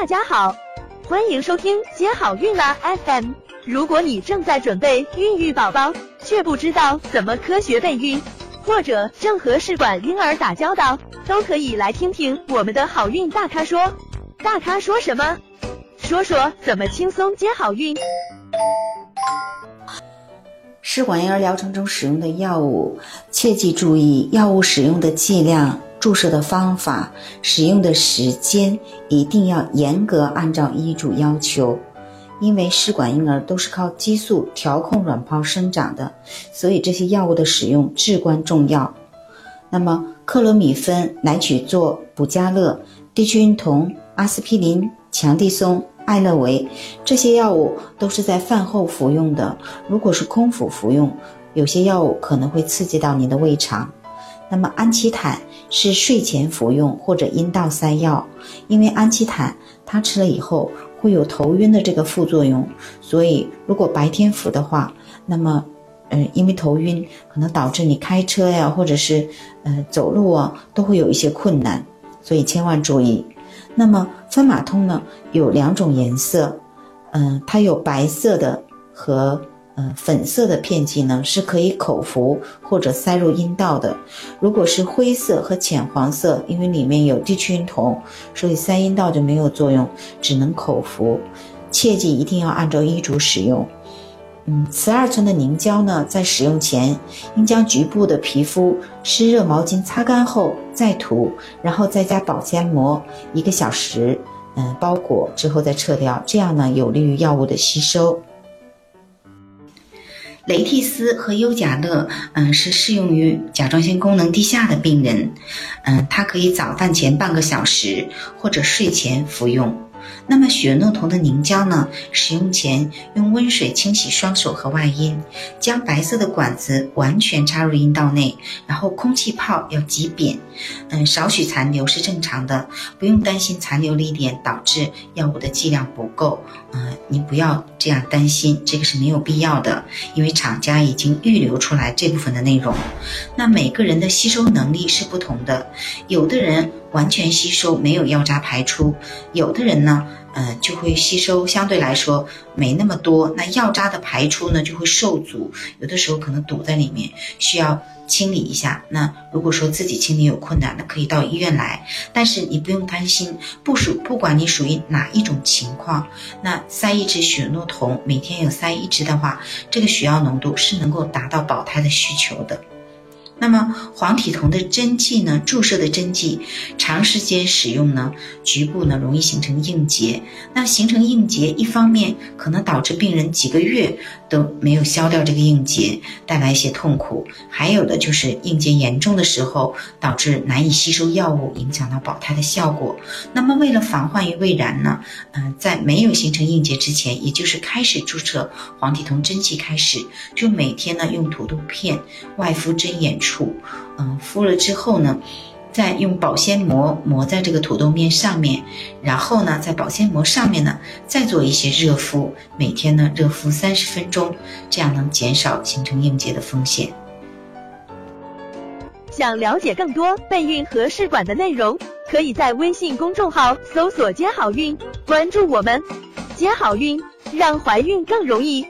大家好，欢迎收听接好运啦 FM。如果你正在准备孕育宝宝，却不知道怎么科学备孕，或者正和试管婴儿打交道，都可以来听听我们的好运大咖说。大咖说什么？说说怎么轻松接好运。试管婴儿疗程中使用的药物，切记注意药物使用的剂量。注射的方法、使用的时间一定要严格按照医嘱要求，因为试管婴儿都是靠激素调控卵泡生长的，所以这些药物的使用至关重要。那么，克罗米芬、来曲唑、补佳乐、地屈孕酮、阿司匹林、强地松、艾乐维这些药物都是在饭后服用的。如果是空腹服用，有些药物可能会刺激到您的胃肠。那么，安琪坦。是睡前服用或者阴道塞药，因为安琪坦它吃了以后会有头晕的这个副作用，所以如果白天服的话，那么，嗯，因为头晕可能导致你开车呀，或者是呃走路啊都会有一些困难，所以千万注意。那么芬马通呢有两种颜色，嗯，它有白色的和。嗯，粉色的片剂呢是可以口服或者塞入阴道的。如果是灰色和浅黄色，因为里面有地区孕酮，所以塞阴道就没有作用，只能口服。切记一定要按照医嘱使用。嗯，瓷二醇的凝胶呢，在使用前应将局部的皮肤湿热毛巾擦干后再涂，然后再加保鲜膜一个小时，嗯，包裹之后再撤掉，这样呢有利于药物的吸收。雷替斯和优甲乐，嗯，是适用于甲状腺功能低下的病人，嗯，它可以早饭前半个小时或者睡前服用。那么血诺酮的凝胶呢？使用前用温水清洗双手和外阴，将白色的管子完全插入阴道内，然后空气泡要挤扁，嗯，少许残留是正常的，不用担心残留了一点导致药物的剂量不够，嗯，你不要这样担心，这个是没有必要的，因为厂家已经预留出来这部分的内容。那每个人的吸收能力是不同的，有的人。完全吸收没有药渣排出，有的人呢，嗯，就会吸收相对来说没那么多，那药渣的排出呢就会受阻，有的时候可能堵在里面，需要清理一下。那如果说自己清理有困难的，可以到医院来，但是你不用担心，不属不管你属于哪一种情况，那塞一支血诺酮，每天有塞一支的话，这个血药浓度是能够达到保胎的需求的。那么黄体酮的针剂呢？注射的针剂长时间使用呢，局部呢容易形成硬结。那形成硬结，一方面可能导致病人几个月都没有消掉这个硬结，带来一些痛苦；还有的就是硬结严重的时候，导致难以吸收药物，影响到保胎的效果。那么为了防患于未然呢，嗯，在没有形成硬结之前，也就是开始注射黄体酮针剂开始，就每天呢用土豆片外敷针眼处。处，嗯，敷了之后呢，再用保鲜膜膜在这个土豆面上面，然后呢，在保鲜膜上面呢，再做一些热敷，每天呢热敷三十分钟，这样能减少形成硬结的风险。想了解更多备孕和试管的内容，可以在微信公众号搜索“接好运”，关注我们，接好运，让怀孕更容易。